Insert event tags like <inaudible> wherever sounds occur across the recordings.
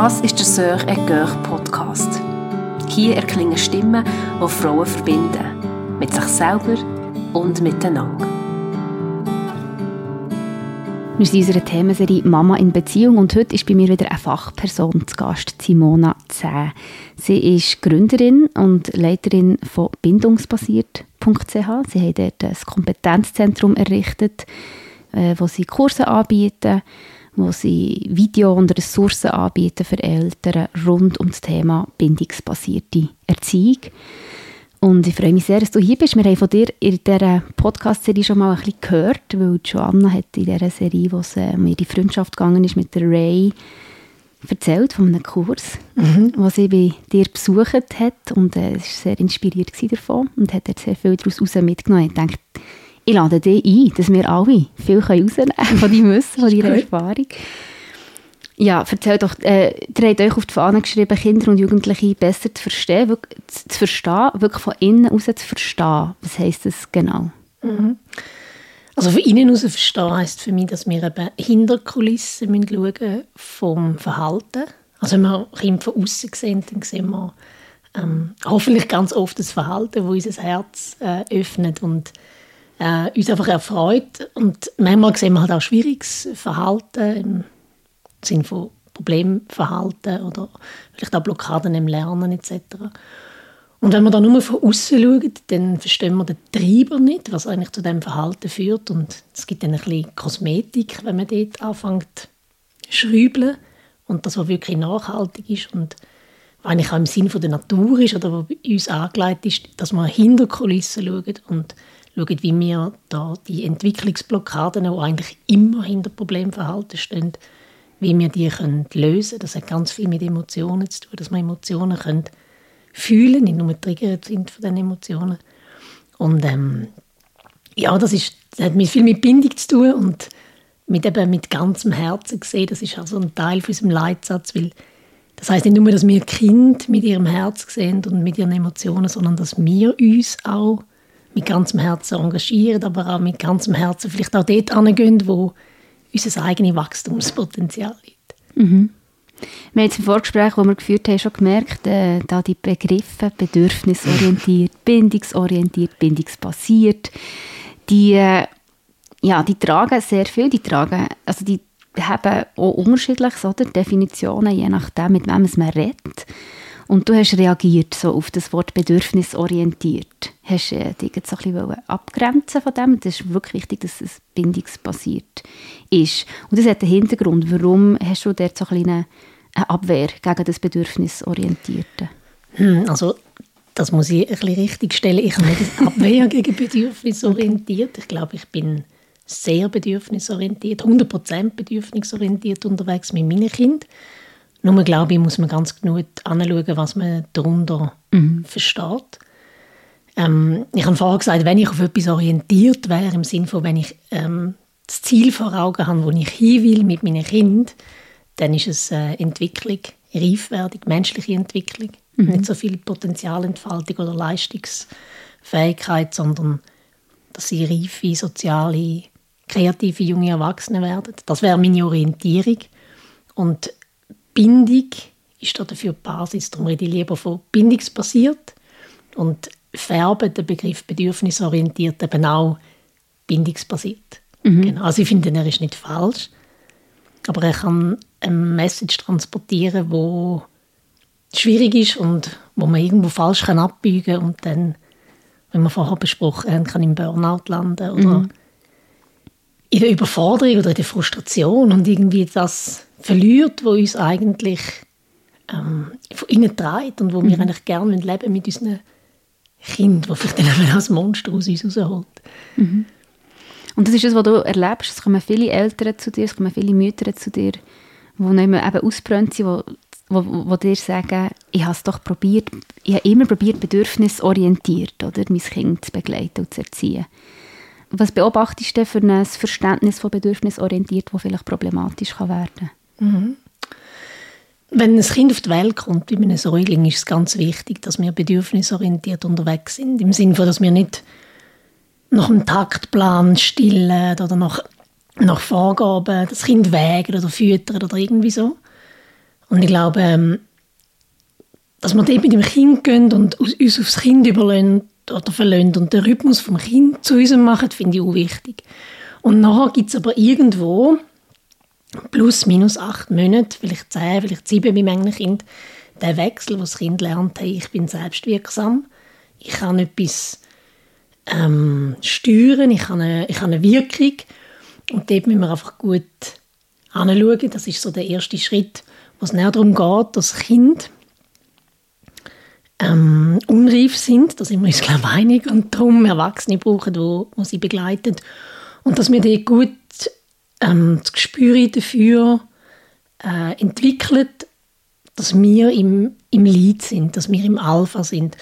Das ist der Sœur et Coeur Podcast. Hier erklingen Stimmen, die Frauen verbinden. Mit sich selber und miteinander. Wir sind in unserer Themenserie Mama in Beziehung und heute ist bei mir wieder eine Fachperson zu Gast, Simona Zäh. Sie ist Gründerin und Leiterin von bindungsbasiert.ch. Sie hat dort ein Kompetenzzentrum errichtet, äh, wo sie Kurse anbieten wo sie Video- und Ressourcen anbieten für Eltern rund um das Thema bindungsbasierte Erziehung. Und ich freue mich sehr, dass du hier bist. Wir haben von dir in dieser Podcast-Serie schon mal ein bisschen gehört, weil Joanna hat in dieser Serie, wo es um ihre Freundschaft gegangen ist mit der Ray, erzählt von einem Kurs, mhm. den sie bei dir besucht hat und äh, war sehr inspiriert davon und hat sehr viel daraus mitgenommen. Ich dachte, ich lade dich ein, dass wir alle viel rausnehmen können von deinem Wissen, von deiner Erfahrung. Ja, erzähl doch, äh, ihr habt euch auf die Fahne geschrieben, Kinder und Jugendliche besser zu verstehen, wirklich, zu verstehen, wirklich von innen heraus zu verstehen. Was heisst das genau? Mhm. Also von innen heraus verstehen heisst für mich, dass wir eben hinter Kulissen schauen vom Verhalten. Also wenn wir Kinder von außen sehen, dann sehen wir ähm, hoffentlich ganz oft das Verhalten, das unser Herz äh, öffnet und äh, uns einfach erfreut. Und manchmal sehen wir halt auch schwieriges Verhalten im Sinne von Problemverhalten oder vielleicht auch Blockaden im Lernen etc. Und wenn wir dann nur von außen schauen, dann verstehen wir den Treiber nicht, was eigentlich zu dem Verhalten führt. Und es gibt dann ein bisschen Kosmetik, wenn man dort anfängt zu schrübeln und das, was wirklich nachhaltig ist und eigentlich auch im Sinne der Natur ist oder was bei uns angelegt ist, dass wir hinter Kulissen schauen und schauen, wie wir da die Entwicklungsblockaden, die eigentlich immer hinter Problemverhalten stehen, wie wir die können lösen können. Das hat ganz viel mit Emotionen zu tun, dass wir Emotionen können fühlen, nicht nur triggert sind von den Emotionen. Und ähm, ja, das, ist, das hat viel mit Bindung zu tun und mit, eben mit ganzem Herzen gesehen. Das ist also ein Teil von unserem Leitsatz, weil das heißt nicht nur, dass wir Kind mit ihrem Herz sehen und mit ihren Emotionen, sondern dass wir uns auch mit ganzem Herzen engagieren, aber auch mit ganzem Herzen vielleicht auch dort hingehen, wo unser eigenes Wachstumspotenzial liegt. Mhm. Wir haben jetzt im Vorgespräch, das wir geführt haben, schon gemerkt, äh, da die Begriffe bedürfnisorientiert, <laughs> bindungsorientiert, bindungsbasiert, die, äh, ja, die tragen sehr viel, die tragen, also die haben auch unterschiedliche oder, Definitionen, je nachdem, mit wem man redet. Und du hast reagiert so auf das Wort bedürfnisorientiert. Hast äh, dich so ein bisschen abgrenzen von dem. Das ist wirklich wichtig, dass es bindungsbasiert ist. Und das hat einen Hintergrund. Warum hast du dort so ein eine Abwehr gegen das Bedürfnisorientierte? Hm, also das muss ich ein bisschen richtig stellen. Ich habe nicht Abwehr <laughs> gegen bedürfnisorientiert. Ich glaube, ich bin sehr bedürfnisorientiert, 100% bedürfnisorientiert unterwegs mit meinen Kindern. Nur, glaube ich, muss man ganz genau anschauen, was man darunter mhm. versteht. Ähm, ich habe vorher gesagt, wenn ich auf etwas orientiert wäre, im Sinne von, wenn ich ähm, das Ziel vor Augen habe, wo ich hin will mit meinen Kindern, dann ist es äh, Entwicklung, Reifwerdung, menschliche Entwicklung. Mhm. Nicht so viel Potenzialentfaltung oder Leistungsfähigkeit, sondern dass sie reife, soziale, kreative junge Erwachsene werden. Das wäre meine Orientierung. Und Bindung ist da dafür die Basis. Darum rede ich lieber von bindungsbasiert und färben den Begriff bedürfnisorientiert eben auch bindungsbasiert. Mhm. Genau. Also ich finde, er ist nicht falsch, aber er kann eine Message transportieren, wo schwierig ist und wo man irgendwo falsch kann abbiegen kann und dann, wenn wir vorher besprochen haben, kann im Burnout landen oder mhm. in der Überforderung oder in der Frustration und irgendwie das verliert, wo uns eigentlich ähm, von innen treibt und wo mhm. wir eigentlich gerne leben mit unseren Kindern, die vielleicht dann <laughs> als Monster aus uns rausholt. Mhm. Und das ist das, was du erlebst. Es kommen viele Eltern zu dir, es kommen viele Mütter zu dir, die eben ausbrennt sind, wo, wo, wo dir sagen, ich habe es doch probiert, ich habe immer probiert, bedürfnisorientiert, oder, mein Kind zu begleiten und zu erziehen. Was beobachtest du für ein Verständnis von bedürfnisorientiert, das vielleicht problematisch kann werden kann? Mhm. Wenn ein Kind auf die Welt kommt, wie ein Säugling, ist es ganz wichtig, dass wir bedürfnisorientiert unterwegs sind. Im Sinne dass wir nicht nach einem Taktplan stillen oder nach, nach Vorgaben das Kind wägen oder füttern oder irgendwie so. Und ich glaube, ähm, dass wir dort mit dem Kind gehen und uns aufs Kind überlassen oder verlassen und den Rhythmus vom Kind zu uns machen, finde ich auch wichtig. Und nachher gibt es aber irgendwo plus minus acht Monate, vielleicht zehn, vielleicht sieben bei meinem Kind, der Wechsel, wo das Kind lernt, hey, ich bin selbstwirksam, ich kann etwas ähm, steuern, ich habe, eine, ich habe eine Wirkung. Und dort müssen wir einfach gut anschauen. Das ist so der erste Schritt, wo es näher darum geht, dass Kind ähm, unreif sind, da sind wir uns glaube ich einig. Und darum Erwachsene brauchen, wo, wo sie begleiten. Und dass wir dort gut ähm, das Gespür dafür äh, entwickeln, dass wir im, im Lead sind, dass wir im Alpha sind.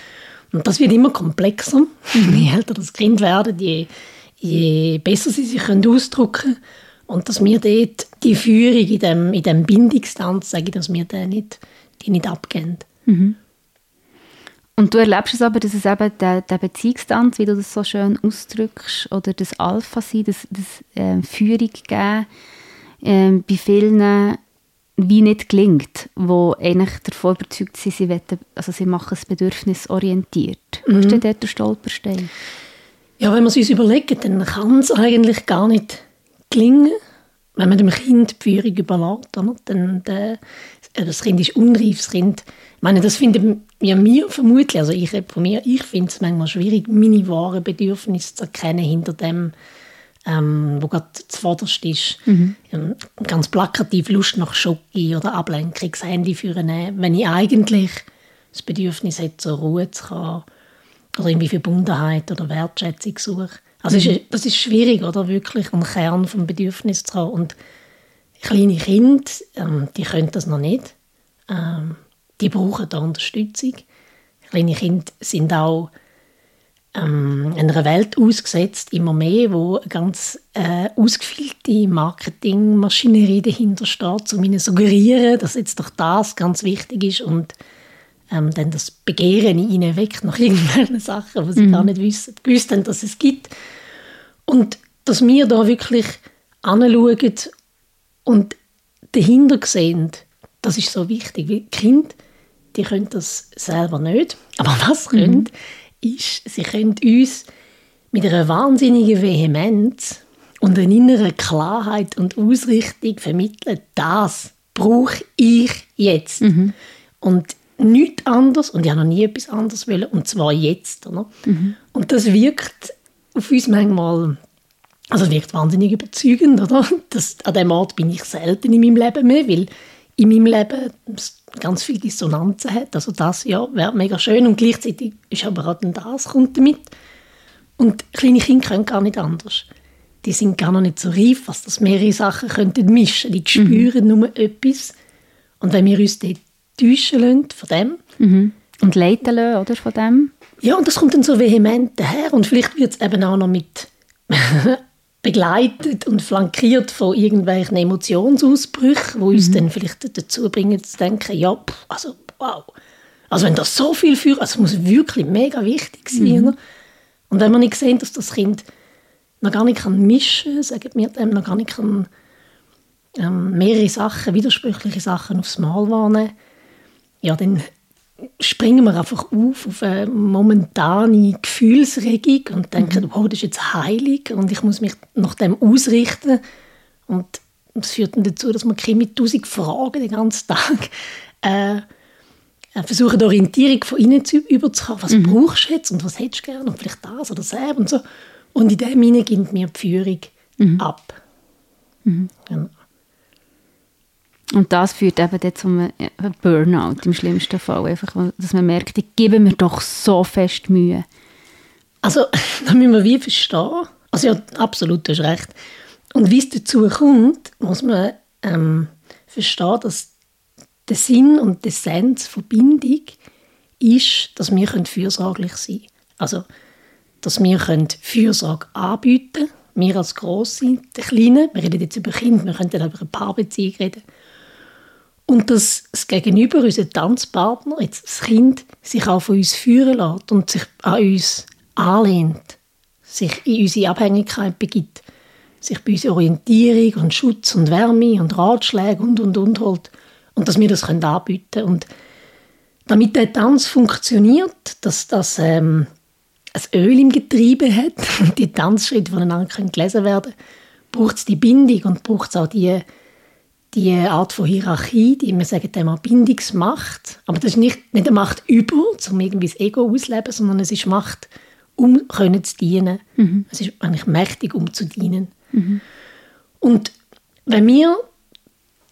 Und das wird immer komplexer. Mhm. Je älter das Kind werden, je, je besser sie sich können ausdrücken können. Und dass wir dort die Führung in dem, in dem Bindungstanz, sage ich, dass wir die nicht, die nicht abgeben. Mhm. Und du erlebst es aber, dass es eben der, der Beziehungstanz, wie du das so schön ausdrückst, oder das Alpha-Sein, das, das äh, Führung geben, äh, bei vielen wie nicht gelingt, wo eigentlich davon überzeugt sind, sie, wollen, also sie machen es bedürfnisorientiert. Mhm. Ist dort der Stolperstein? Ja, wenn man es uns überlegt, dann kann es eigentlich gar nicht gelingen, wenn man dem Kind die Führung überlässt. Oder? Dann, der, das Kind ist unreif, das Kind, meine, das finden wir, wir vermutlich, also ich von mir, ich finde es manchmal schwierig, meine wahren Bedürfnisse zu erkennen hinter dem, ähm, wo gerade zuvorderst ist. Mhm. Ähm, ganz plakativ Lust nach Schoki oder Ablenkung, das Handy führen, wenn ich eigentlich das Bedürfnis hätte, zur Ruhe zu kommen oder irgendwie Verbundenheit oder Wertschätzung suche. Also mhm. ist, das ist schwierig, oder wirklich einen Kern vom Bedürfnis zu haben. Und kleine Kinder, ähm, die können das noch nicht. Ähm, die brauchen da Unterstützung. Kleine Kinder sind auch ähm, einer Welt ausgesetzt, immer mehr, wo eine ganz äh, ausgefeilte Marketingmaschinerie dahinter steht, um ihnen zu suggerieren, dass jetzt doch das ganz wichtig ist und ähm, dann das Begehren in ihnen weckt nach <laughs> irgendwelchen Sachen, die sie mhm. gar nicht wissen, gewusst haben, dass es gibt. Und dass wir da wirklich anschauen und dahinter sehen, das ist so wichtig. Weil Kinder, die können das selber nicht. Aber <laughs> was mhm. können, ist, sie können uns mit einer wahnsinnigen Vehemenz und einer inneren Klarheit und Ausrichtung vermitteln, das brauche ich jetzt. Mhm. Und nichts anderes, und ich habe noch nie etwas anderes wollen, und zwar jetzt. Oder? Mhm. Und das wirkt auf uns manchmal, also wirkt wahnsinnig überzeugend. Oder? <laughs> Das, an dem Ort bin ich selten in meinem Leben mehr, weil in meinem Leben ganz viele Dissonanzen hat. Also das ja, wäre mega schön und gleichzeitig ist aber auch das kommt damit. Und kleine Kinder können gar nicht anders. Die sind gar noch nicht so reif, was das mehrere Sachen könnten mischen. Die spüren mhm. nur etwas. Und wenn wir uns dort täuschen lassen von dem. Mhm. Und leiten lassen, oder, von dem? Ja, und das kommt dann so vehement daher. Und vielleicht wird es eben auch noch mit <laughs> begleitet und flankiert von irgendwelchen Emotionsausbrüchen, die uns mhm. dann vielleicht dazu bringen zu denken, ja, pff, also wow. Also wenn das so viel führt, also muss wirklich mega wichtig sein. Mhm. Und wenn man nicht sehen, dass das Kind noch gar nicht kann mischen kann, sagen wir dem, noch gar nicht kann ähm, mehrere Sachen, widersprüchliche Sachen aufs Mal wahrnehmen, ja, dann springen wir einfach auf auf eine momentane Gefühlsregung und denken, mhm. wow, das ist jetzt heilig und ich muss mich nach dem ausrichten. Und das führt dann dazu, dass man mit tausend Fragen den ganzen Tag äh, äh, versuchen, Orientierung von innen zu, überzukommen. Was mhm. brauchst du jetzt und was hättest du gerne und vielleicht das oder das und so. Und in dem hinein gibt mir die Führung mhm. ab. Mhm. Genau. Und das führt eben dann zum Burnout im schlimmsten Fall. Einfach, dass man merkt, ich gebe mir doch so fest Mühe. Also, <laughs> da müssen wir wie verstehen. Also ja, absolut, du hast recht. Und wie es dazu kommt, muss man ähm, verstehen, dass der Sinn und die Essenz von Bindung ist, dass wir fürsorglich sein können. Also, dass wir Fürsorge anbieten können. Wir als Grosse, die Kleinen, wir reden jetzt über Kinder, wir können über eine Paarbeziehung reden. Und dass das Gegenüber, unser Tanzpartner, jetzt das Kind, sich auch von uns führen lässt und sich an uns anlehnt, sich in unsere Abhängigkeit begibt, sich bei uns Orientierung und Schutz und Wärme und Ratschläge und und und holt und dass wir das können anbieten können. Und damit der Tanz funktioniert, dass das ähm, ein Öl im Getriebe hat und <laughs> die Tanzschritte voneinander können gelesen werden, braucht es die Bindung und braucht es auch die, die Art von Hierarchie, die wir sagen immer Bindungsmacht. Aber das ist nicht, nicht eine Macht über, um irgendwie das Ego auszuleben, sondern es ist Macht, um können zu dienen. Mhm. Es ist eigentlich mächtig, um zu dienen. Mhm. Und wenn wir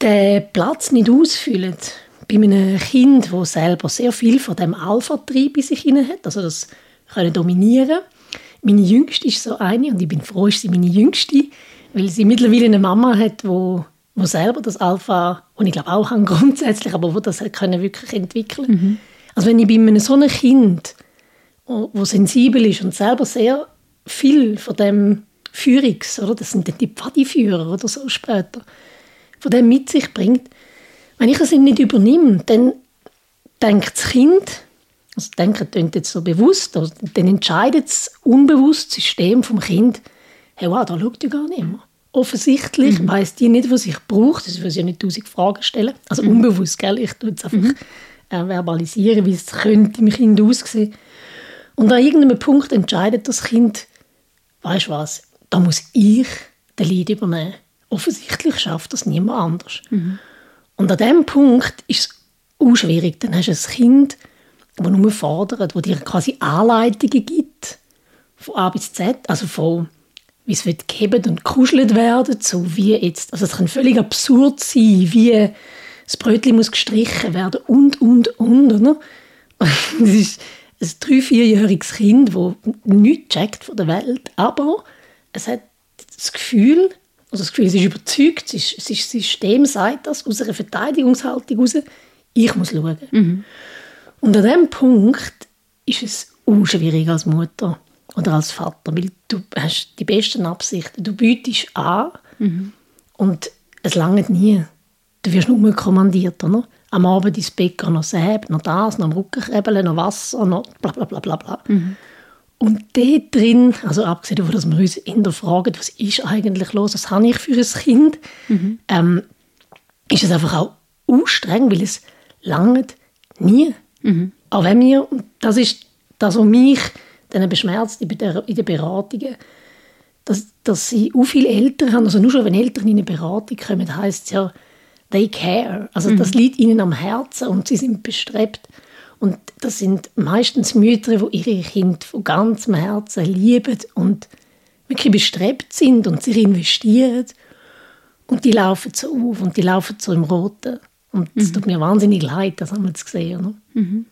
den Platz nicht ausfüllen, bei einem Kind, das selber sehr viel von dem Alpha-Trieb in sich hat, also das können dominieren. Meine Jüngste ist so eine und ich bin froh, ist sie meine Jüngste, weil sie mittlerweile eine Mama hat, wo, wo selber das Alpha, und ich glaube auch an grundsätzlich, aber wo das können wirklich entwickeln. Mhm. Also wenn ich bei einem so einem Kind, wo, wo sensibel ist und selber sehr viel von dem Führungs, oder das sind dann die Pfadiführer oder so später, von dem mit sich bringt, wenn ich es nicht übernehme, dann denkt das Kind, also denken klingt jetzt so bewusst, also dann entscheidet das unbewusst System vom Kind, hey, wow, da schaut ja gar nicht mehr. Offensichtlich mhm. weiss die nicht, was ich brauche. Das will sie ja nicht tausend Fragen stellen. Also mhm. unbewusst, gell? Ich tue jetzt einfach mhm. äh, verbalisieren, wie es könnte im Kind aussehen. Und an irgendeinem Punkt entscheidet das Kind, weißt du was, da muss ich den Leid übernehmen. Offensichtlich schafft das niemand anders. Mhm. Und an diesem Punkt ist es auch schwierig. Dann hast du ein Kind, das nur fordert, das dir quasi Anleitungen gibt, von A bis Z, also von wie es wird gehebt und kuschelt werden, so wie jetzt, also es kann völlig absurd sein, wie das Brötchen muss gestrichen werden und, und, und, oder? <laughs> Das ist ein drei-, vierjähriges Kind, das nichts checkt von der Welt, aber es hat das Gefühl, also das Gefühl, es ist überzeugt, es ist, es ist, das System sagt das aus einer Verteidigungshaltung heraus, ich muss schauen. Mhm. Und an diesem Punkt ist es unschwierig als Mutter oder als Vater, weil du hast die besten Absichten. Du bietest an mhm. und es langt nie. Du wirst nur kommandiert, oder? Am Abend ins Bett noch Säb, noch das, noch Rückenkrebeln, noch Wasser, noch bla bla bla bla bla. Mhm. Und dort drin, also abgesehen davon, dass wir uns hinterfragen, was ist eigentlich los, was habe ich für ein Kind, mhm. ähm, ist es einfach auch anstrengend, weil es langt nie. Mhm. Auch wenn wir, das ist das, was mich dann beschmerzt in den Beratungen, dass, dass sie auch viele Eltern haben, also nur schon wenn Eltern in eine Beratung kommen, heisst es ja, they care. Also mhm. das liegt ihnen am Herzen und sie sind bestrebt. Und das sind meistens Mütter, die ihre Kinder von ganzem Herzen lieben und wirklich bestrebt sind und sich investieren. Und die laufen so auf und die laufen so im Roten. Und es mhm. tut mir wahnsinnig leid, das haben wir jetzt gesehen. Mhm.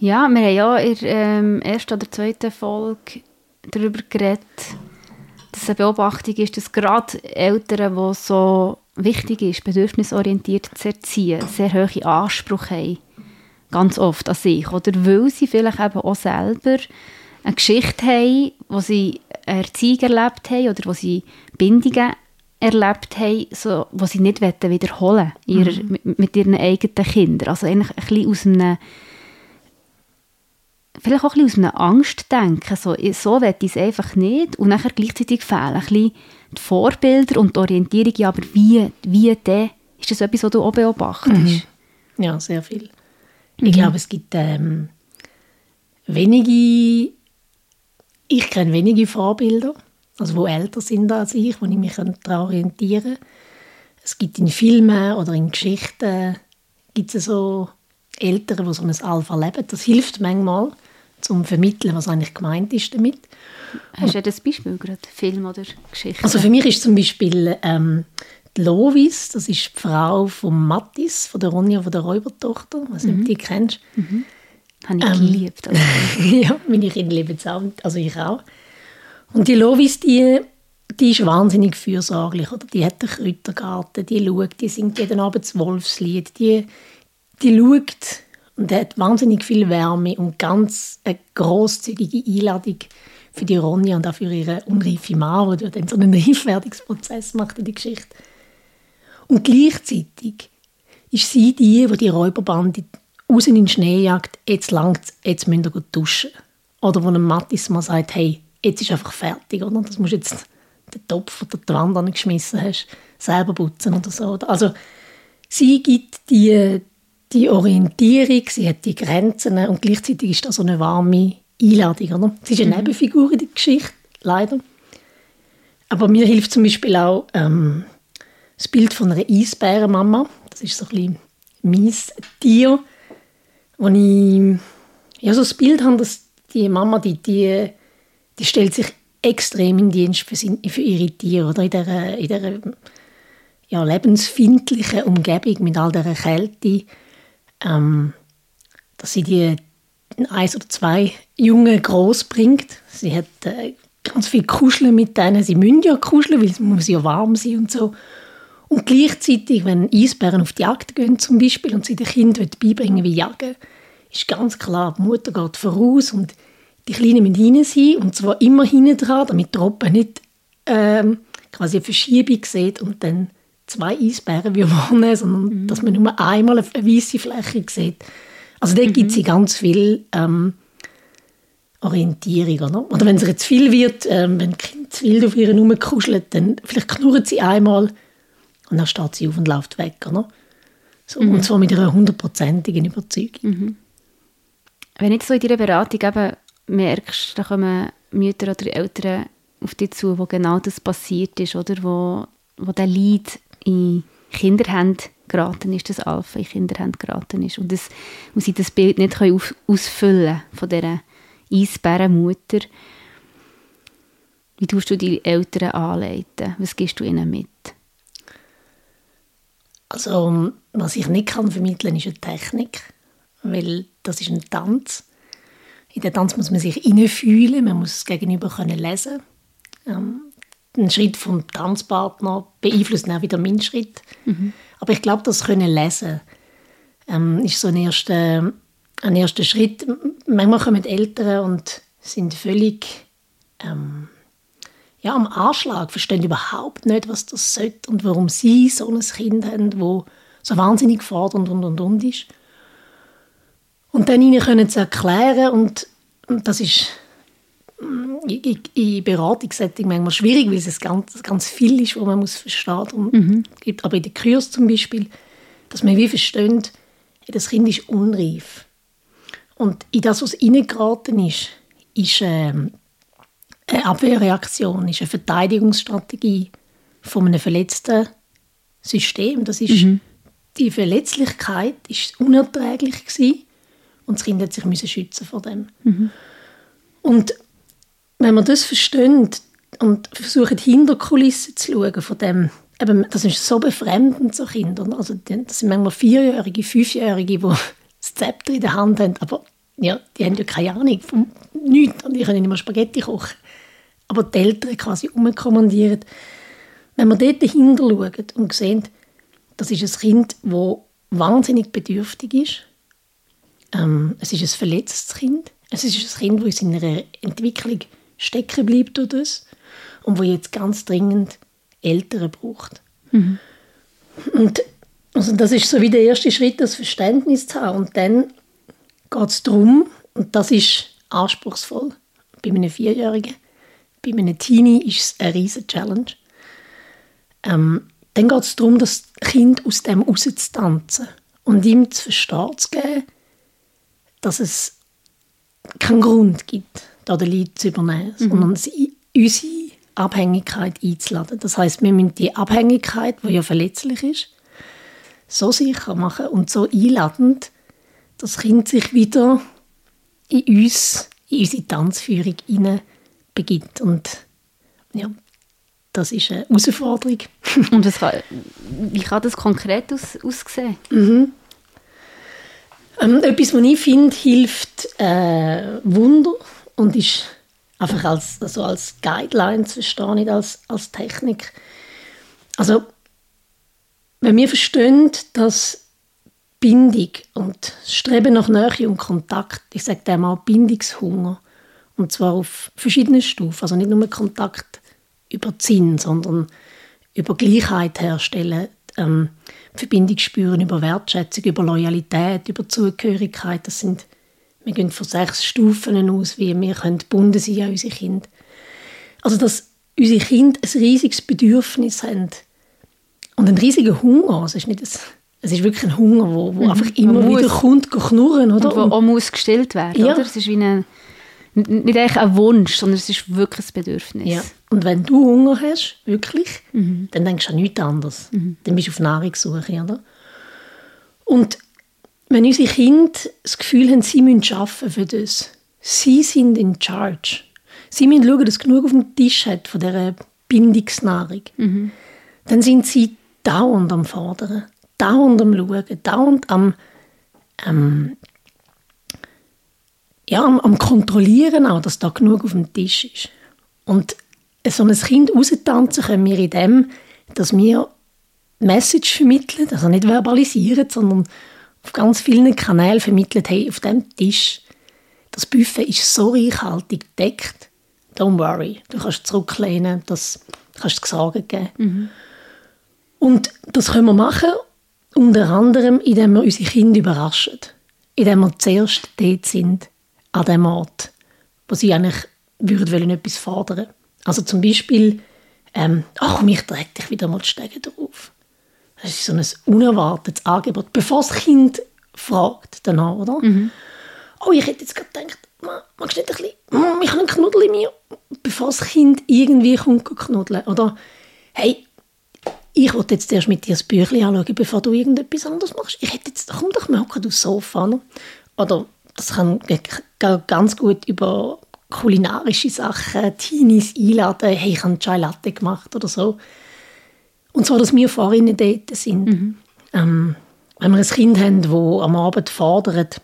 Ja, wir haben ja in der ähm, ersten oder zweiten Folge darüber geredet, dass eine Beobachtung ist, dass gerade Eltern, die so wichtig ist, bedürfnisorientiert zu erziehen, sehr hohe Ansprüche haben. Ganz oft an sich. Oder weil sie vielleicht eben auch selber eine Geschichte haben, wo sie Erziehung erlebt haben oder wo sie Bindungen erlebt haben, so, die sie nicht wiederholen wollen mhm. mit, mit ihren eigenen Kindern. Also eigentlich ein bisschen aus einem vielleicht auch ein bisschen aus einer Angst denken, so, so will ich es einfach nicht und nachher gleichzeitig fehlen ein bisschen die Vorbilder und die Orientierung, ja, aber wie, wie denn? Ist das etwas, was du auch beobachtest? Mhm. Ja, sehr viel. Mhm. Ich glaube, es gibt ähm, wenige, ich kenne wenige Vorbilder, also wo älter sind als ich, wo ich mich daran orientieren kann. Es gibt in Filmen oder in Geschichten gibt es so Eltern, die so ein Alpha leben. Das hilft manchmal zum Vermitteln, was eigentlich gemeint ist damit. Hast du das Beispiel gerade, Film oder Geschichte? Also für mich ist zum Beispiel ähm, die Lovis, das ist die Frau von Mattis, von der Ronja, von der Räubertochter, was mhm. du die kennst. Mhm. Habe ich ähm, geliebt. Also. <laughs> ja, meine Kinder lieben es auch, also ich auch. Und die Lovis, die, die ist wahnsinnig fürsorglich. Oder? Die hat einen Kräutergarten, die schaut, die singt jeden Abend das Wolfslied, die, die schaut und er hat wahnsinnig viel Wärme und ganz eine großzügige Einladung für die Ronja und auch für ihre unreife Mann, die dann so einen Reifwerdungsprozess macht in die Geschichte. Und gleichzeitig ist sie die, die die Räuberbande raus in den Schnee jagt, jetzt langt jetzt müsst ihr duschen. Oder wo ein Mattis mal sagt, hey, jetzt ist einfach fertig, oder? Das musst jetzt den Topf oder die Wand angeschmissen hast, selber putzen oder so. Also sie gibt die, die Orientierung, sie hat die Grenzen und gleichzeitig ist das so eine warme Einladung. Oder? Sie ist eine mhm. Nebenfigur in der Geschichte, leider. Aber mir hilft zum Beispiel auch ähm, das Bild von einer Eisbärenmama. Das ist so ein bisschen mein Tier, wo ich ja, so das Bild habe, dass die Mama, die, die, die stellt sich extrem in Dienst für, für ihre Tiere oder in dieser, in dieser ja, lebensfindlichen Umgebung mit all dieser Kälte, ähm, dass sie die eins oder zwei Junge groß bringt. Sie hat äh, ganz viel Kuscheln mit denen. Sie müssen ja kuscheln, weil es muss ja warm sein und so. Und gleichzeitig, wenn Eisbären auf die Jagd gehen zum Beispiel und sie den Kindern beibringen wie jagen, ist ganz klar, die Mutter geht voraus und die Kleinen müssen hinein sein und zwar immer hinten dran, damit die Truppe nicht ähm, quasi eine Verschiebung sieht und dann zwei Eisbären wie warnen, sondern mhm. dass man nur einmal eine, eine weiße Fläche sieht. Also da mhm. gibt es ganz viel ähm, Orientierung. Oder, oder wenn es jetzt viel wird, ähm, wenn Kind zu wild auf ihr rumkuschelt, dann vielleicht knurrt sie einmal und dann steht sie auf und läuft weg. Oder? So, mhm. Und zwar mit einer hundertprozentigen Überzeugung. Mhm. Wenn jetzt so in deiner Beratung eben merkst, da kommen Mütter oder Eltern auf dich zu, wo genau das passiert ist, oder wo, wo der Leid in Kinderhand geraten ist, das Alpha in Kinderhand geraten ist und, das, und sie das Bild nicht können auf, ausfüllen von dieser Eisbärenmutter. Wie tust du die Eltern anleiten? Was gibst du ihnen mit? Also, was ich nicht kann vermitteln, ist eine Technik, weil das ist ein Tanz. In den Tanz muss man sich hineinfühlen, man muss das Gegenüber können lesen. Ähm, ein Schritt vom Tanzpartner beeinflusst auch wieder meinen Schritt. Mhm. Aber ich glaube, das können lesen ähm, ist so ein erster, ein erster Schritt. Manchmal kommen Eltern und sind völlig ähm, ja, am Anschlag, verstehen überhaupt nicht, was das sollte und warum sie so ein Kind haben, das so wahnsinnig fordernd und und und ist. Und dann ihnen können sie erklären und, und das ist in, in Beratungssetting manchmal schwierig, weil es ganz, ganz viel ist, was man muss verstehen muss. Mhm. Aber in den Kurs zum Beispiel, dass man wie versteht, das Kind ist unreif. Und in das, was reingeraten ist, ist ähm, eine Abwehrreaktion, ist eine Verteidigungsstrategie von einem verletzten System. Das ist, mhm. Die Verletzlichkeit ist unerträglich gewesen und das Kind hat sich müssen schützen vor dem. Mhm. Und wenn man das versteht und versucht, Hinterkulissen zu schauen von dem, eben, das ist so befremdend, so Kinder. Also, das sind manchmal Vierjährige, Fünfjährige, die <laughs> das Zepter in der Hand haben, aber ja, die haben ja keine Ahnung von nichts und die können nicht mehr Spaghetti kochen. Aber die Eltern quasi umkommandieren. Wenn man dort dahinter schaut und sieht, das ist ein Kind, das wahnsinnig bedürftig ist, ähm, es ist ein verletztes Kind. Es ist ein Kind, das in seiner Entwicklung stecken bleibt durch das und wo jetzt ganz dringend Eltern braucht. Mhm. Und also das ist so wie der erste Schritt, das Verständnis zu haben. Und dann geht es darum, und das ist anspruchsvoll, bei einem Vierjährigen, bei einem Teenie ist es eine riesige Challenge. Ähm, dann geht es darum, das Kind aus dem rauszutanzen und ihm zu verstehen zu geben, dass es keinen Grund gibt, den Leid zu übernehmen, mhm. sondern unsere Abhängigkeit einzuladen. Das heißt, wir müssen die Abhängigkeit, die ja verletzlich ist, so sicher machen und so einladend, dass das Kind sich wieder in uns, in unsere Tanzführung hinein begibt. Und ja, das ist eine Herausforderung. <laughs> und kann, wie kann das konkret aus, aussehen? Mhm. Ähm, etwas, was ich finde, hilft äh, Wunder und ist einfach als, also als Guideline zu verstehen, nicht als, als Technik. Also, wenn wir verstehen, dass Bindung und das Streben nach Nähe und Kontakt, ich sage dem mal Bindungshunger, und zwar auf verschiedenen Stufen, also nicht nur Kontakt über Sinn, sondern über Gleichheit herstellen, ähm, Verbindung spüren über Wertschätzung, über Loyalität, über Zugehörigkeit. Das sind, wir gehen von sechs Stufen aus, wie wir können gebunden sein an unsere Kinder. Also, dass unsere Kinder ein riesiges Bedürfnis haben und einen riesigen Hunger. Es ist nicht ein, Es ist wirklich ein Hunger, wo, wo mhm. einfach immer wieder kommt, knurren, oder? Und wo auch muss gestillt werden, ja. oder? Es ist wie eine, nicht eigentlich ein Wunsch, sondern es ist wirklich ein Bedürfnis. Ja. Und wenn du Hunger hast, wirklich, mhm. dann denkst du an nichts anderes. Mhm. Dann bist du auf Nahrungssuche, oder? Und wenn unsere Kinder das Gefühl haben, sie müssen arbeiten für das, sie sind in charge. Sie müssen schauen, dass genug auf dem Tisch hat von dieser Bindungsnahrung. Mhm. Dann sind sie dauernd am Fordern, dauernd am Schauen, dauernd am, ähm, ja, am, am Kontrollieren auch, dass da genug auf dem Tisch ist. Und so ein Kind raustanzen können wir in dem, dass wir Message vermitteln, also nicht verbalisieren, sondern auf ganz vielen Kanälen vermittelt, hey, auf dem Tisch, das Buffet ist so reichhaltig gedeckt, don't worry, du kannst zurücklehnen, das kannst du Sorgen geben. Mhm. Und das können wir machen, unter anderem, indem wir unsere Kinder überraschen, indem wir zuerst dort sind, an dem Ort, wo sie eigentlich würden wollen, etwas fordern. Also zum Beispiel, ähm, ach komm, ich trage dich wieder mal die Stege drauf. Das ist so ein unerwartetes Angebot, bevor das Kind fragt danach, oder? Mhm. Oh, ich hätte jetzt gerade gedacht, magst du nicht ein bisschen, ich habe einen Knuddel in mir, bevor das Kind irgendwie kommt knuddeln. Oder, hey, ich wollte jetzt erst mit dir das Büchlein anschauen, bevor du irgendetwas anderes machst. Ich hätte jetzt, komm doch mal aufs Sofa. Oder, oder das kann ganz gut über kulinarische Sachen, Teenies einladen, hey, ich habe Chai Latte gemacht oder so. Und zwar, dass wir Fahrerinnen dort sind. Mhm. Ähm, wenn wir ein Kind haben, das am Abend fordert,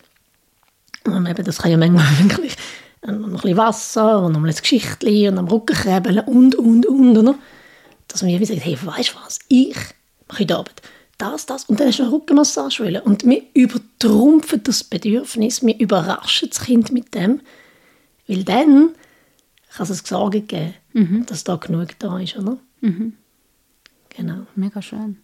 eben, das kann ja manchmal <laughs> wirklich noch ein bisschen Wasser und noch ein Geschichtchen und am Rücken krebeln und, und, und, oder? Dass wir wie sagen, hey, weißt du was, ich mache heute Abend das, das und dann hast du eine Rückenmassage wollen. Und wir übertrumpfen das Bedürfnis, wir überraschen das Kind mit dem, weil dann kann es ein Sorge geben, mhm. dass da genug da ist, oder? Mhm. Genau. Mega schön.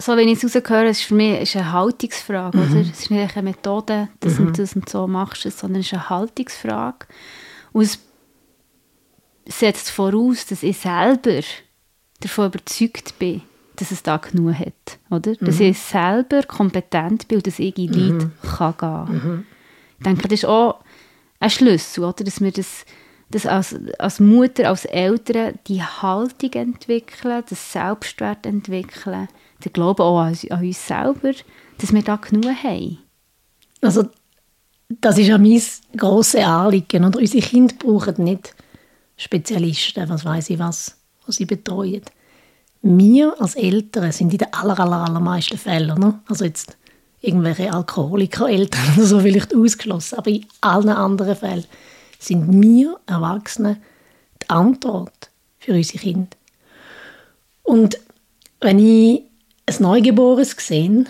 So, wenn ich es rausgehöre, ist für mich ist eine Haltungsfrage. Mhm. Oder? Es ist nicht eine Methode, dass mhm. du das und so machst, sondern es ist eine Haltungsfrage. Und es setzt voraus, dass ich selber davon überzeugt bin, dass es da genug hat. Oder? Mhm. Dass ich selber kompetent bin und dass ich in Leid mhm. kann gehen mhm. Ich denke, das ist auch ein Schlüssel, oder? dass wir das dass als, als Mutter, als Eltern die Haltung entwickeln, das Selbstwert entwickeln, den Glauben auch an, an uns selber, dass wir da genug haben. Also das ist ja mein grosses Anliegen. Oder? Unsere Kinder brauchen nicht Spezialisten, was weiß ich was, was sie betreuen. Wir als Eltern sind in den aller, aller, allermeisten Fällen, ne? also jetzt irgendwelche Alkoholiker-Eltern <laughs> oder so vielleicht ausgeschlossen, aber in allen anderen Fällen sind wir Erwachsene die Antwort für unsere Kinder. Und wenn ich ein Neugeborenes sehe,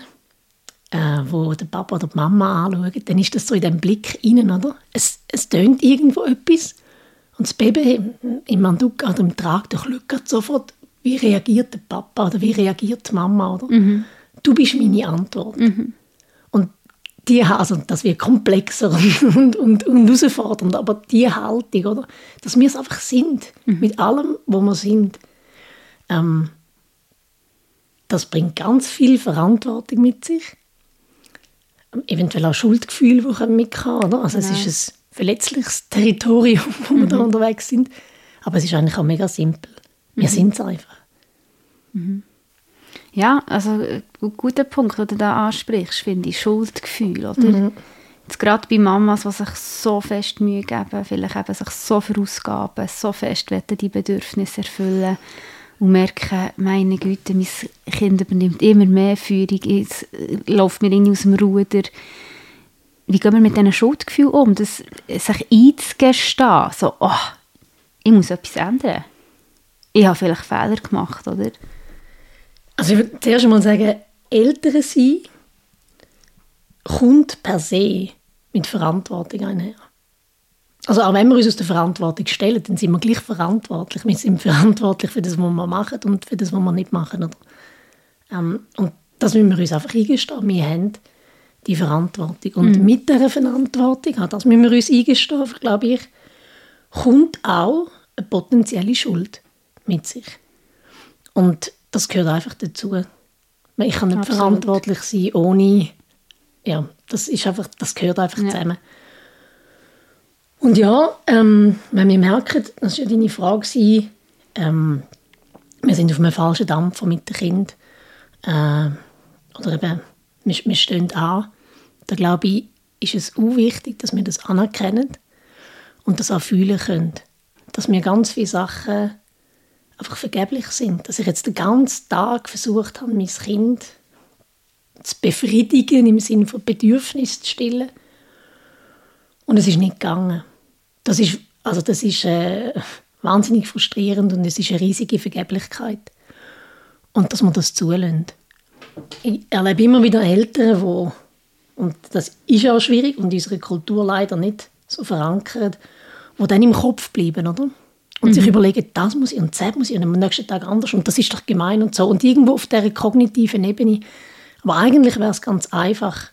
äh, wo der Papa oder die Mama anschaut, dann ist das so in dem Blick innen, oder? Es, es tönt irgendwo etwas und das Baby im Manduk oder im Trag durchschaut sofort, wie reagiert der Papa oder wie reagiert die Mama, oder? Mhm. Du bist meine Antwort. Mhm die, also das wird komplexer <laughs> und, und, und herausfordernd, aber die Haltung, oder, dass wir es einfach sind, mhm. mit allem, wo wir sind, ähm, das bringt ganz viel Verantwortung mit sich. Eventuell auch Schuldgefühl, die man mit kann. Oder? Also ja. es ist ein verletzliches <laughs> Territorium, wo wir mhm. da unterwegs sind. Aber es ist eigentlich auch mega simpel. Wir mhm. sind es einfach. Ja, also ein äh, guter Punkt, den du da ansprichst, finde ich, Schuldgefühl, oder? Mhm. Jetzt gerade bei Mamas, die sich so fest Mühe geben, vielleicht eben sich so verausgaben, so fest die Bedürfnisse erfüllen und merken, meine Güte, mein Kind übernimmt immer mehr Führung, es äh, läuft mir irgendwie aus dem Ruder. Wie gehen wir mit diesen Schuldgefühlen um? Das, sich einzugestehen, so, oh, ich muss etwas ändern. Ich habe vielleicht Fehler gemacht, oder? Also ich würde zuerst einmal sagen, Eltern sein kommt per se mit Verantwortung einher. Also auch wenn wir uns aus der Verantwortung stellen, dann sind wir gleich verantwortlich. Wir sind verantwortlich für das, was wir machen und für das, was wir nicht machen. Oder? Ähm, und das müssen wir uns einfach eingestehen. Wir haben die Verantwortung. Und mhm. mit dieser Verantwortung, das müssen wir uns eingestehen, glaube ich, kommt auch eine potenzielle Schuld mit sich. Und das gehört einfach dazu. Ich kann nicht Absolut. verantwortlich sein, ohne... Ja, das ist einfach, das gehört einfach Ja. zusammen. Und ja, ähm, wenn wir merken, das war ja deine Frage, ähm, wir sind auf einem falschen Dampfer mit dem Kind, äh, oder eben, wir, wir stehen an, da glaube ich, ist es auch wichtig, dass wir das anerkennen und das auch fühlen können. Dass wir ganz viele Sachen einfach vergeblich sind. Dass ich jetzt den ganzen Tag versucht habe, mein Kind zu befriedigen, im Sinne von Bedürfnis zu stillen. Und es ist nicht gegangen. Das ist, also das ist äh, wahnsinnig frustrierend und es ist eine riesige Vergeblichkeit. Und dass man das zulässt. Ich erlebe immer wieder Eltern, wo und das ist auch schwierig und in unserer Kultur leider nicht so verankert, wo dann im Kopf bleiben, oder? Und sich überlegen, das muss ich und das muss ich und am nächsten Tag anders und das ist doch gemein und so. Und irgendwo auf dieser kognitiven Ebene, aber eigentlich wäre es ganz einfach,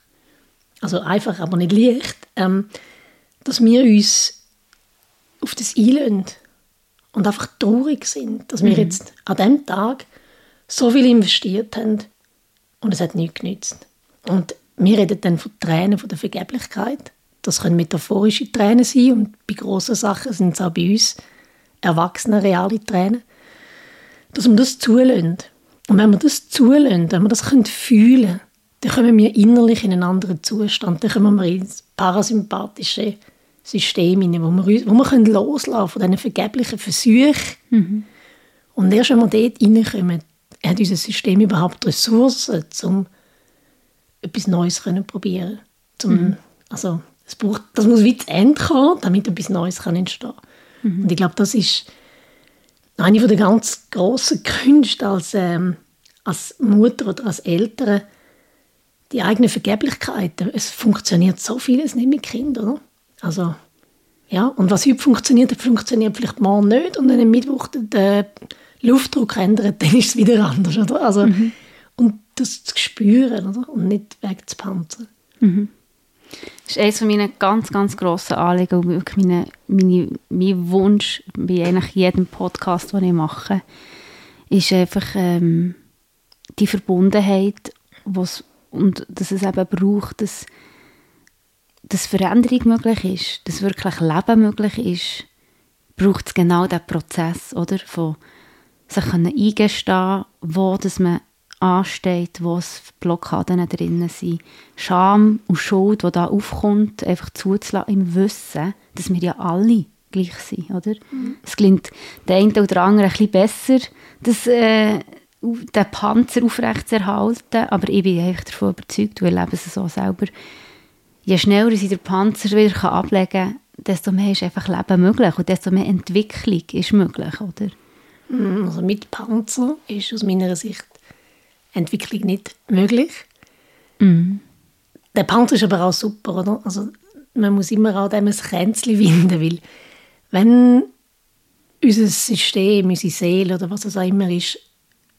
also einfach, aber nicht leicht, ähm, dass wir uns auf das einlösen und einfach traurig sind, dass wir jetzt an diesem Tag so viel investiert haben und es hat nichts genützt. Und wir reden dann von Tränen, von der Vergeblichkeit. Das können metaphorische Tränen sein und bei grossen Sachen sind es auch bei uns erwachsene, reale Tränen. Dass man das zulässt. Und wenn wir das zulassen, wenn wir das können fühlen dann kommen wir innerlich in einen anderen Zustand. Dann kommen wir ins parasympathische System hinein, wo wir, uns- wo wir können loslassen von diesen vergeblichen Versuchen. Und erst wenn wir dort reinkommen, hat unser System überhaupt Ressourcen, um etwas Neues können probieren zum Also es braucht, das muss wie zu Ende kommen, damit etwas Neues kann entstehen Und ich glaube, das ist eine der ganz grossen Künste als, ähm, als Mutter oder als Eltern, die eigene Vergeblichkeit. Es funktioniert so vieles nicht mit Kindern. Oder? Also, ja, und was heute funktioniert, funktioniert vielleicht morgen nicht und wenn am Mittwoch der Luftdruck ändert, dann ist es wieder anders. Oder? Also, Und das zu spüren oder? und nicht wegzupanzern. Das ist eines von meinen ganz, ganz grossen Anliegen und wirklich meine, meine, mein Wunsch bei eigentlich jedem Podcast, den ich mache, ist einfach ähm, die Verbundenheit wo's, und dass es eben braucht, dass, dass Veränderung möglich ist, dass wirklich Leben möglich ist, braucht es genau diesen Prozess, oder? Von sich eingestehen, wo dass man ansteht, wo es Blockaden drinnen sind. Scham und Schuld, die da aufkommt, einfach zuzulassen im Wissen, dass wir ja alle gleich sind, oder? Es gelingt der eine oder andere ein bisschen besser, das, äh, den Panzer aufrechtzuerhalten, aber ich bin einfach davon überzeugt, und ich lebe es so selber, je schneller ich den Panzer wieder ablegen kann, desto mehr ist einfach Leben möglich und desto mehr Entwicklung ist möglich, oder? Also mit Panzer ist aus meiner Sicht Entwicklung nicht möglich. Der Panzer ist aber auch super, oder? Also man muss immer auch dem ein Kränzchen winden, weil wenn unser System, unsere Seele oder was es auch immer ist,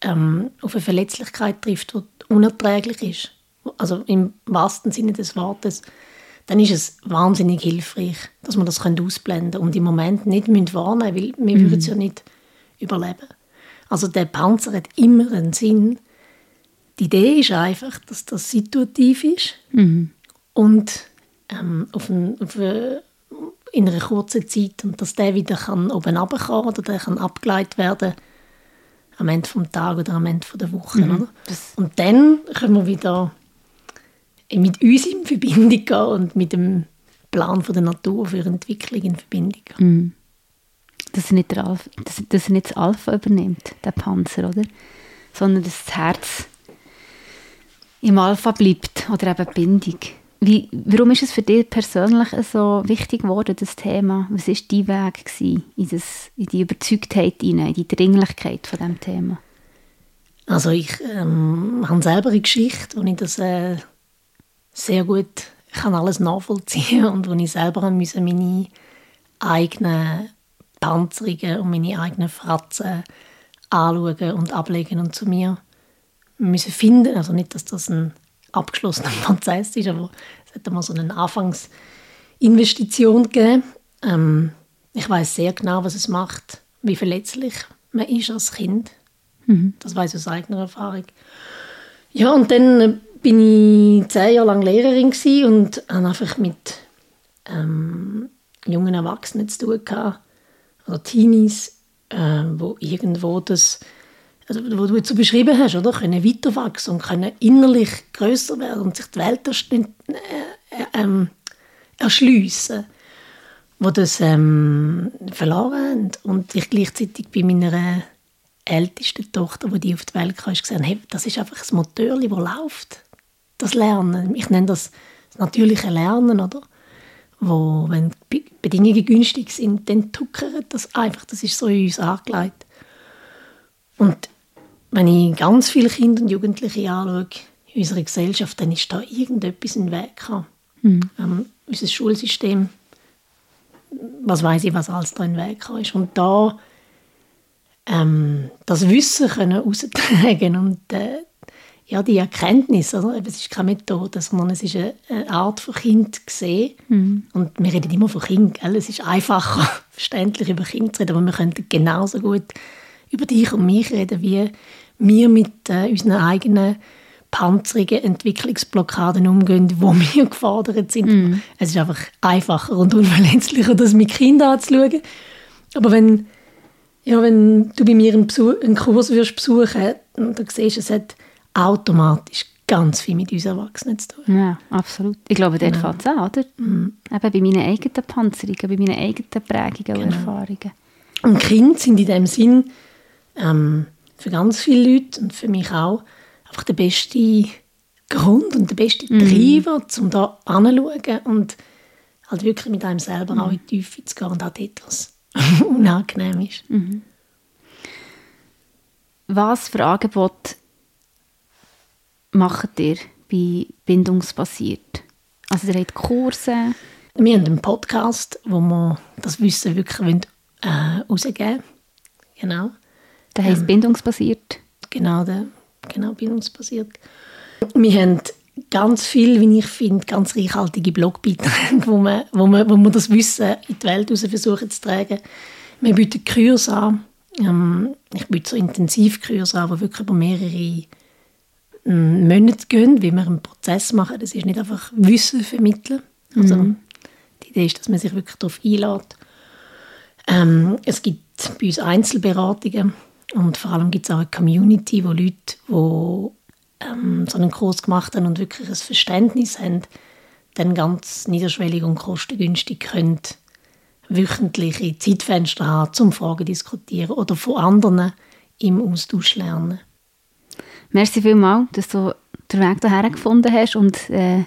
ähm, auf eine Verletzlichkeit trifft, die unerträglich ist, also im wahrsten Sinne des Wortes, dann ist es wahnsinnig hilfreich, dass man das ausblenden können und im Moment nicht müssen wahrnehmen weil wir würden es ja nicht überleben. Also der Panzer hat immer einen Sinn. Die Idee ist einfach, dass das situativ ist und ähm, auf ein, auf eine, in einer kurzen Zeit und dass der wieder kann oben runterkommen oder der kann abgeleitet werden am Ende vom Tag oder am Ende der Woche. Oder? Und dann können wir wieder mit uns in Verbindung gehen und mit dem Plan von der Natur für Entwicklung in Verbindung gehen. dass er nicht, der Alpha, dass, dass er nicht das Alpha übernimmt, der Panzer, oder? Sondern dass das Herz im Alpha bleibt oder eben Bindung. Wie, warum ist es für dich persönlich so wichtig geworden, das Thema? Was war dein Weg in, das, in die Überzeugtheit in die Dringlichkeit von diesem Thema? Also ich ähm, habe selber eine Geschichte, wo ich das äh, sehr gut kann alles nachvollziehen <laughs> und wo ich selber musste meine eigenen Panzerungen und meine eigenen Fratzen anschauen und ablegen und zu mir müssen finden. Also nicht, dass das ein abgeschlossener <laughs> Prozess ist, aber es hat einmal so eine Anfangsinvestition gegeben. Ähm, ich weiß sehr genau, was es macht, wie verletzlich man ist als Kind. Das weiß ich aus eigener Erfahrung. Ja, und dann äh, bin ich zehn Jahre lang Lehrerin und habe einfach mit ähm, jungen Erwachsenen zu tun gehabt, oder Teenies, äh, wo irgendwo das, also wo du jetzt beschrieben hast, oder, können weiterwachsen und können innerlich größer werden und sich die Welt äh, äh, ähm, erschliessen, wo das ähm, verloren haben. Und ich gleichzeitig bei meiner ältesten Tochter, die die auf die Welt kam, gesehen hey, das ist einfach das Motor, das läuft. Das Lernen. Ich nenne das das natürliche Lernen, oder? Wo, wenn die Bedingungen günstig sind, dann tuckert das einfach. Das ist so in uns angelegt. Und wenn ich ganz viele Kinder und Jugendliche anschaue in unserer Gesellschaft, dann ist da irgendetwas im Weg gekommen. Mhm. Ähm, unser Schulsystem, was weiß ich, was alles da im Weg gekommen ist. Und da ähm, das Wissen können austragen und äh, ja, die Erkenntnis, oder? es ist keine Methode, sondern es ist eine, eine Art von Kind gesehen. Mhm. Und wir reden immer von Kind, gell? es ist einfacher, <laughs> verständlich über Kind zu reden, aber wir könnten genauso gut über dich und mich reden, wie wir mit äh, unseren eigenen panzerigen Entwicklungsblockaden umgehen, wo <laughs> wir gefordert sind. Mm. Es ist einfach einfacher und unverletzlicher, das mit Kindern anzuschauen. Aber wenn ja, wenn du bei mir einen, Besuch, einen Kurs wirst besuchen dann siehst du, es hat automatisch ganz viel mit uns Erwachsenen zu tun. Ja, absolut. Ich glaube, dort genau. fängt es an, oder? Mhm. Eben bei meinen eigenen Panzerungen, bei meinen eigenen Prägungen genau. und Erfahrungen. Und Kinder sind in dem Sinn ähm, für ganz viele Leute und für mich auch einfach der beste Grund und der beste mhm. Treiber, um da anzuschauen und halt wirklich mit einem selber mhm. auch in die Tiefe zu gehen und auch dort was <laughs> unangenehm ist. Mhm. Was für Angebote macht ihr bei Bindungsbasiert? Also ihr habt Kurse? Wir haben einen Podcast, wo wir das Wissen wirklich wollen, äh, rausgeben Genau. Der heisst ähm, Bindungsbasiert? Genau, der, genau, Bindungsbasiert. Wir haben ganz viel, wie ich finde, ganz reichhaltige Blogbeiträge, wo man, wo, man, wo man das Wissen in die Welt versuchen zu tragen. Wir bieten Kurs an. Ähm, ich biete so Intensivkurs an, die wirklich über mehrere ähm, Monate gehen, wie wir einen Prozess machen. Das ist nicht einfach Wissen vermitteln. Also, mhm. Die Idee ist, dass man sich wirklich darauf einlädt. Ähm, es gibt bei uns Einzelberatungen und vor allem gibt es auch eine Community, wo Leute, die ähm, so einen Kurs gemacht haben und wirklich ein Verständnis haben, dann ganz niederschwellig und kostengünstig können wöchentliche Zeitfenster haben, zum Fragen diskutieren oder von anderen im Austausch lernen. Merci vielmals, dass du den Weg hierher gefunden hast und äh,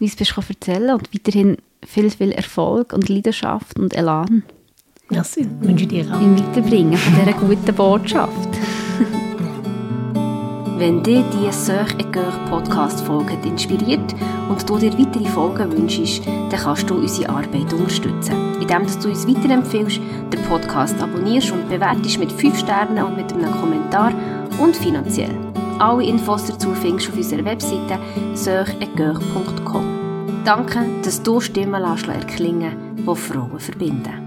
uns bist erzählen und weiterhin viel, viel Erfolg und Leidenschaft und Elan. Merci, wünsche dir auch. Im Weiterbringen von dieser guten Botschaft. <laughs> Wenn dich diese Sœur et Podcast-Folge inspiriert und du dir weitere Folgen wünschst, dann kannst du unsere Arbeit unterstützen, indem du uns weiterempfiehlst, den Podcast abonnierst und bewertest mit 5 Sternen und mit einem Kommentar und finanziell. Alle Infos dazu findest du auf unserer Webseite sœuretcoeur.com. Danke, dass du Stimmen erklingen die Frauen verbinden.